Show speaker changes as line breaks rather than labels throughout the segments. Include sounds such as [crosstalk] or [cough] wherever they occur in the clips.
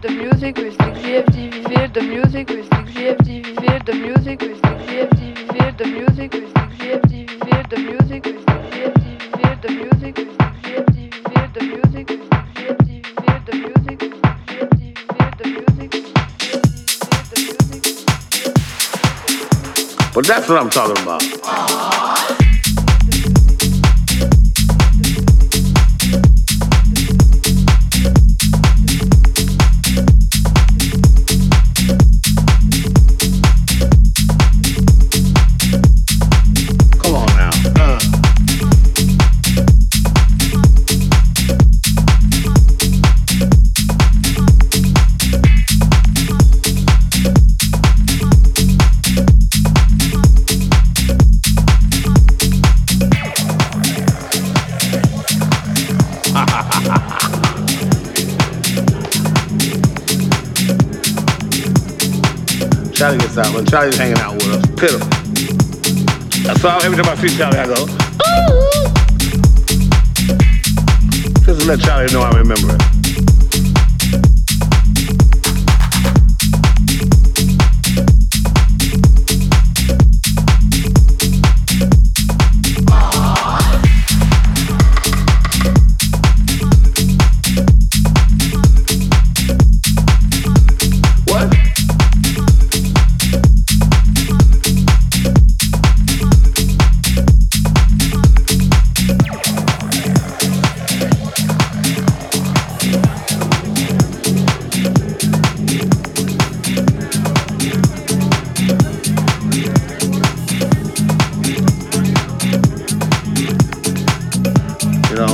the music with the GFD viver, the music with the GFD viver, the music with the GFD viver, the music with the GFD viver, the music with the GFD viver, the music with the GFD viver, the music with the GFD viver, the music with
But that's what I'm talking about. Charlie gets out, when Charlie's hanging out with us. Pitiful. So every time I see Charlie, I go, ooh. Just to let Charlie know I remember it.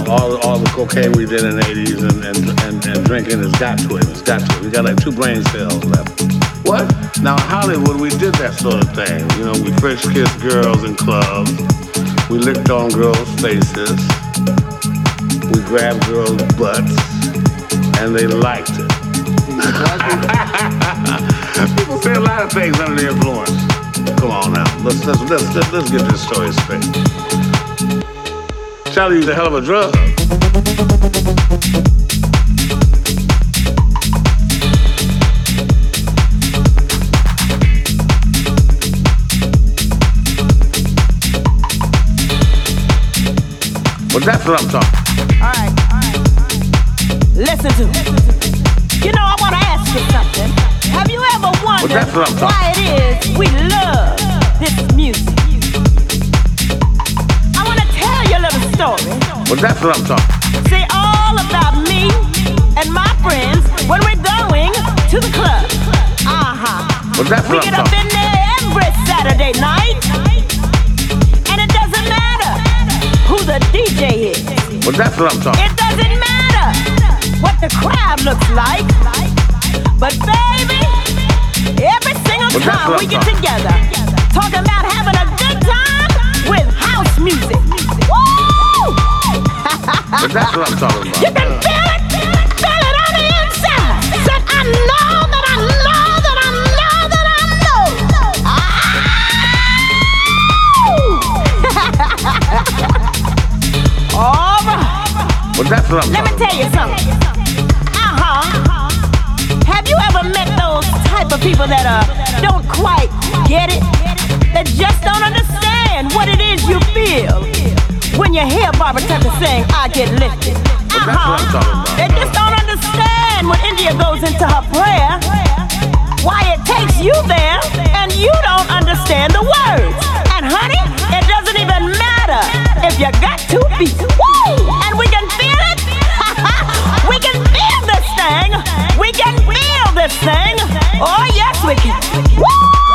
All, all the cocaine we did in the 80s and, and, and, and drinking has got to it. It's got to it. We got like two brain cells left. What? Now, in Hollywood, we did that sort of thing. You know, we French kissed girls in clubs. We licked on girls' faces. We grabbed girls' butts. And they liked it. [laughs] People say a lot of things under the influence. Come on now. Let's, let's, let's, let's, let's get this story straight. Charlie used a hell of a drug. Well, that's what I'm talking.
All right, all right, all right. Listen to me. You know, I want to ask you something. Have you ever wondered
I'm
why it is we love this music? I want to tell you a little story.
Well, that's what I'm talking.
See, all about me and my friends when we're going to the club. Uh-huh.
Well, that's
We
what I'm
get up in there every Saturday night. And it doesn't matter who the DJ is.
Well, that's what I'm talking.
It doesn't matter what the crowd looks like. But baby, every single
Well,
time we get together, talking about having a good time with house music. Woo!
But that's what I'm talking about.
You can feel it, feel it on the inside. Said I know that I know that I know that I know. Ah! All right.
Well, that's what I'm
Let me tell you something. Uh-huh. Have you ever met those type of people that uh don't quite get it? That just don't understand what it is you feel when you hear Barbara Tucker sing I Get Lifted.
Well, that's uh-huh. what I'm talking about.
They just don't understand when India goes into her prayer. Why it takes you there and you don't understand the words. And honey, it doesn't even matter if you got two feet. Woo! And we can feel it. [laughs] we can feel this thing. We can feel this thing. Oh yes, we can. Woo!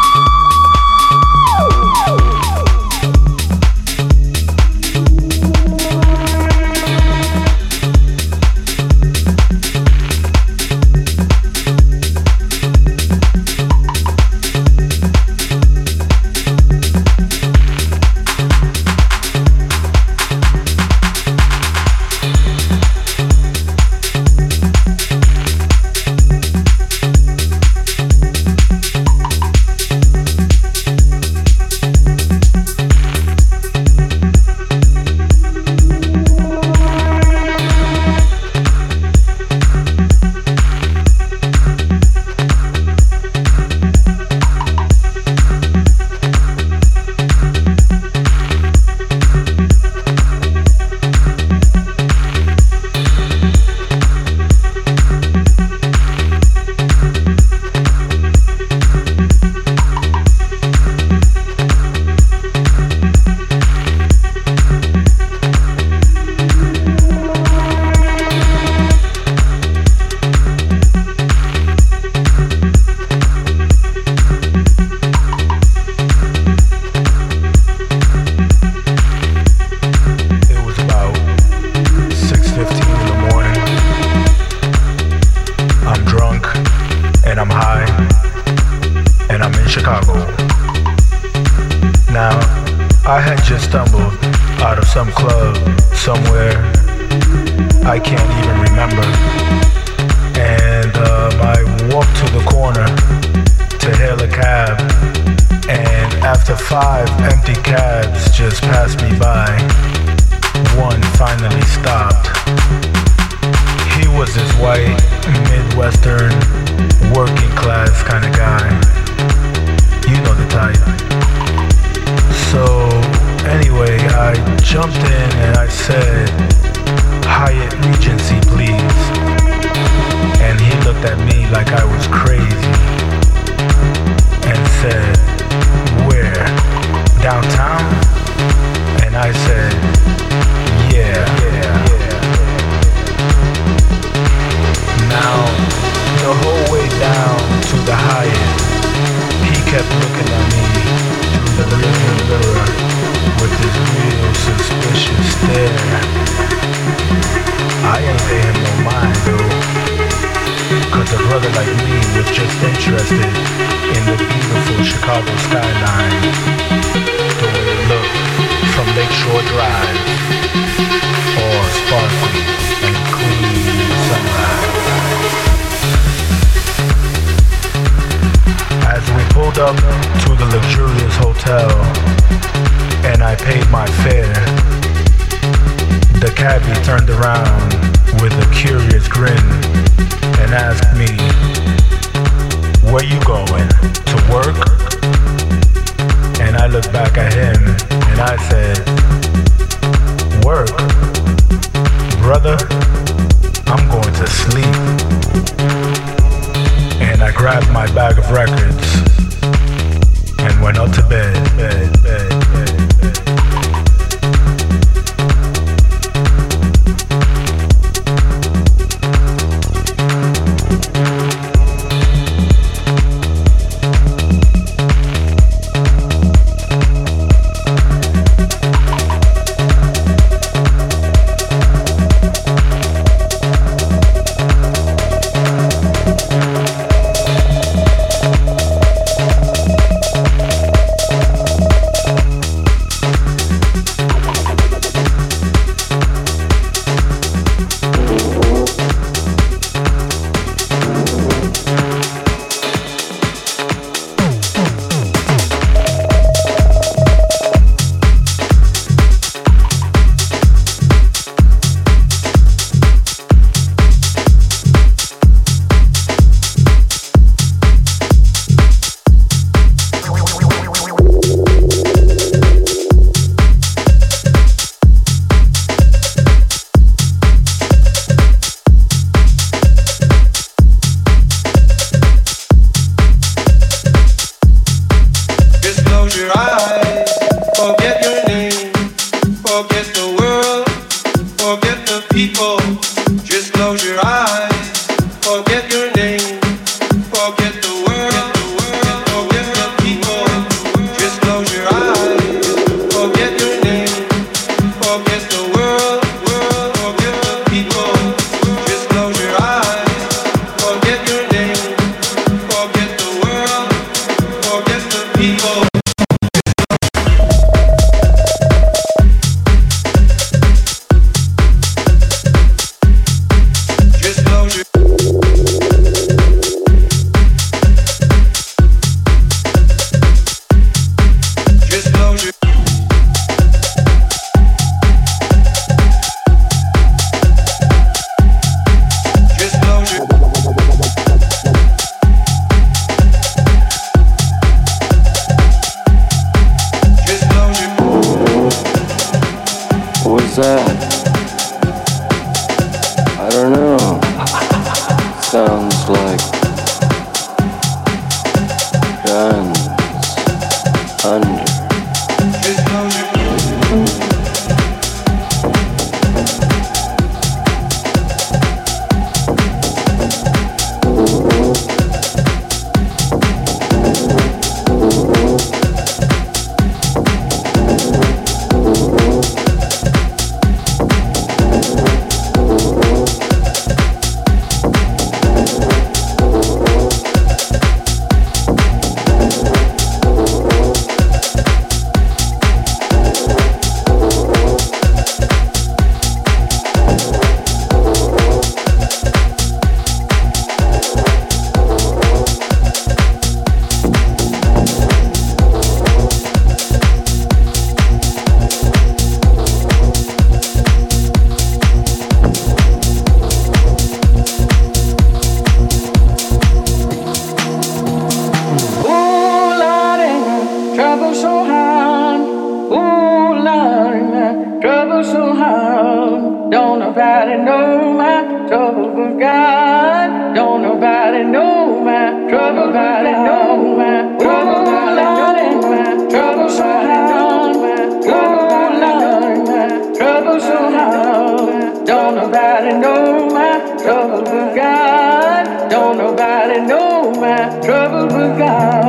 So hard, Ooh, Lord, my so hard. Don't nobody know my trouble but God. Don't nobody know my trouble. Nobody know my trouble. Nobody know my troublesome hound. Ooh, Lord, my troublesome hound. Don't nobody know my trouble but God. Don't nobody know my trouble but God.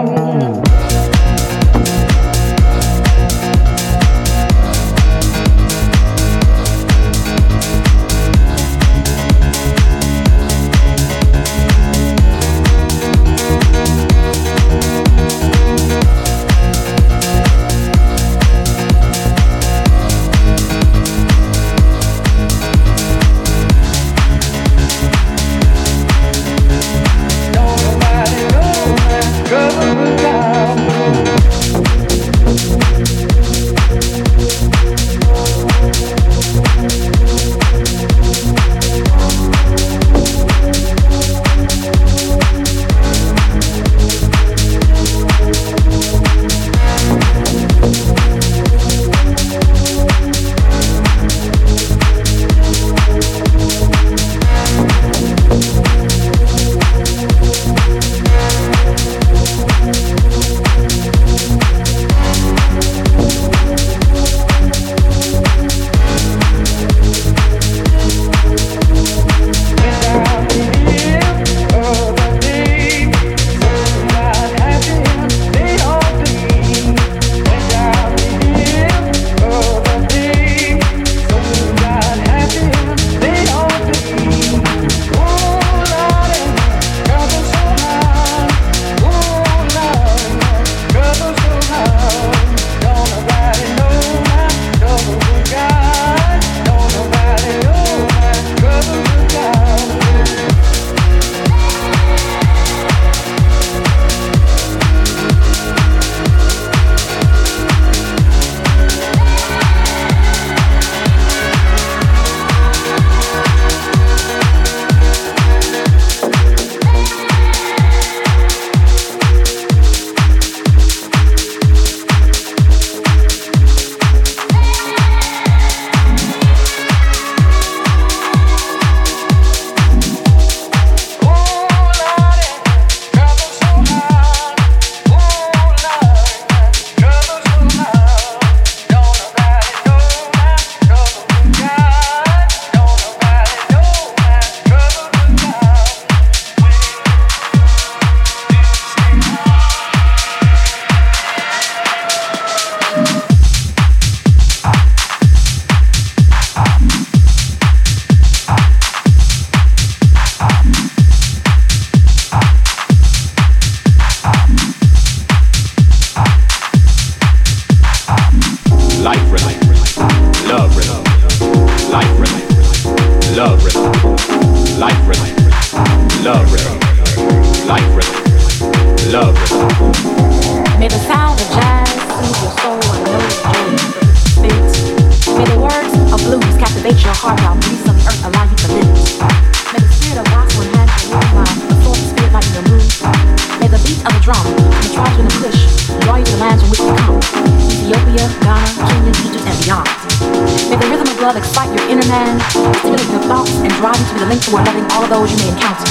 inner man, stimulate your thoughts and drive you to the length toward loving all of
those you may encounter.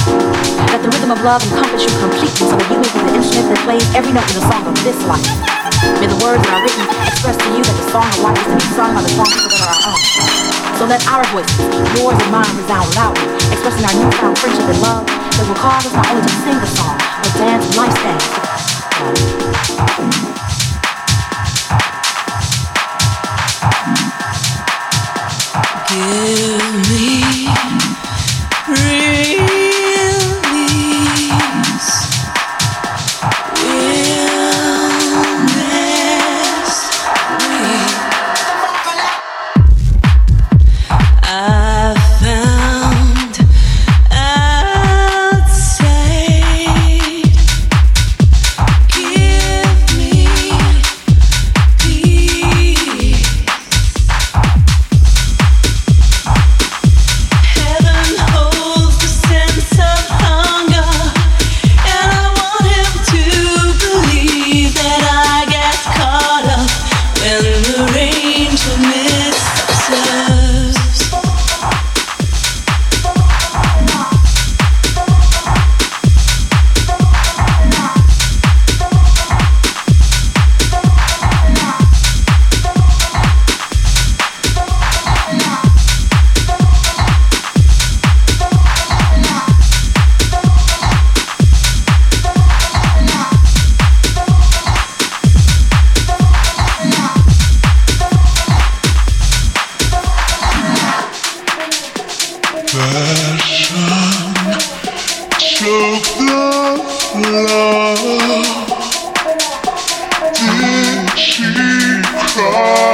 Let the rhythm of love encompass you completely so that you may be the instrument that plays every note in the song of this life. May the words that are written express to you that the song
of life is to be sung by the song people that are our own. So let our voices, yours and mine, resound loudly, expressing our newfound friendship and love that will cause us not only to sing the song, but dance life stands. Give me. Did she cry?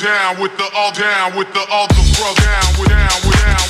Down with the all down with the all the bro down with down with down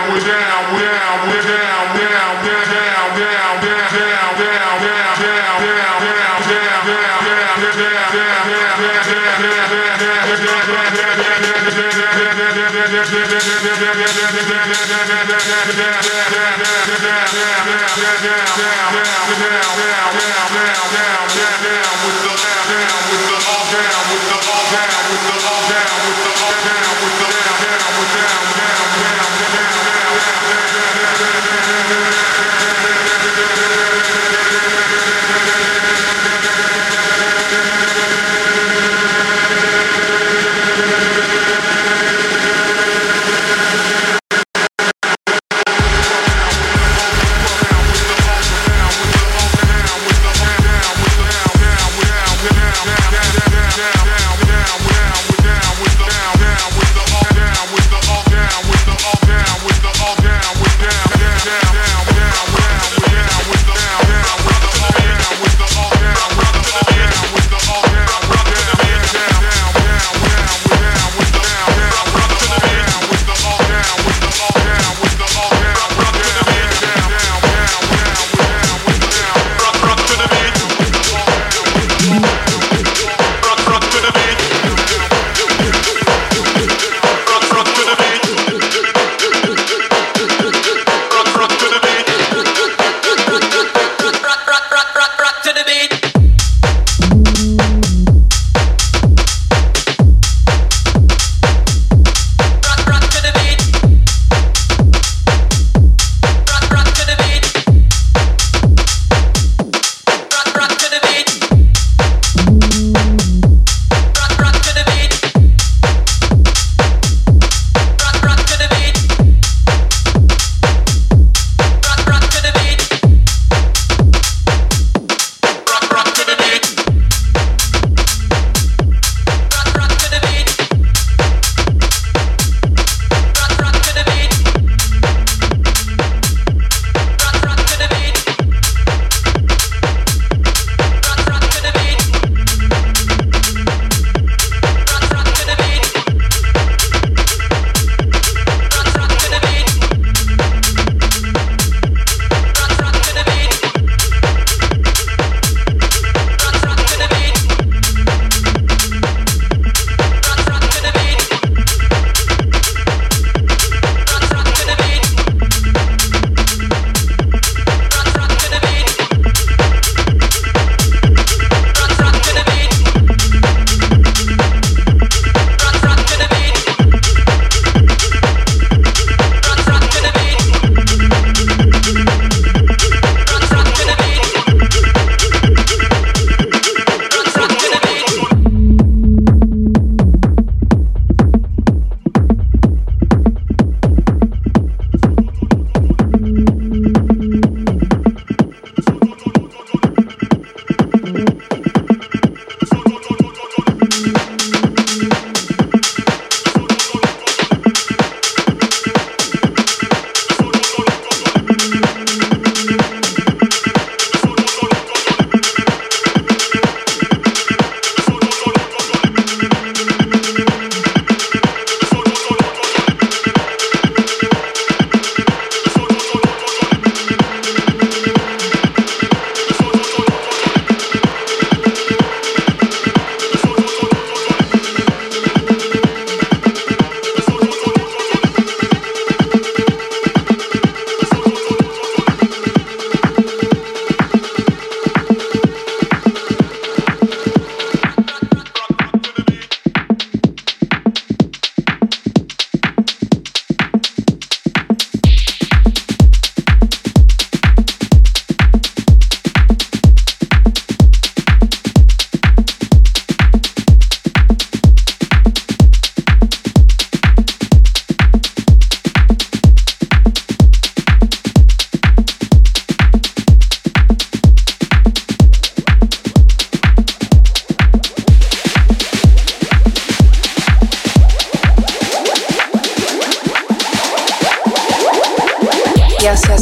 today.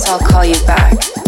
I'll call you back.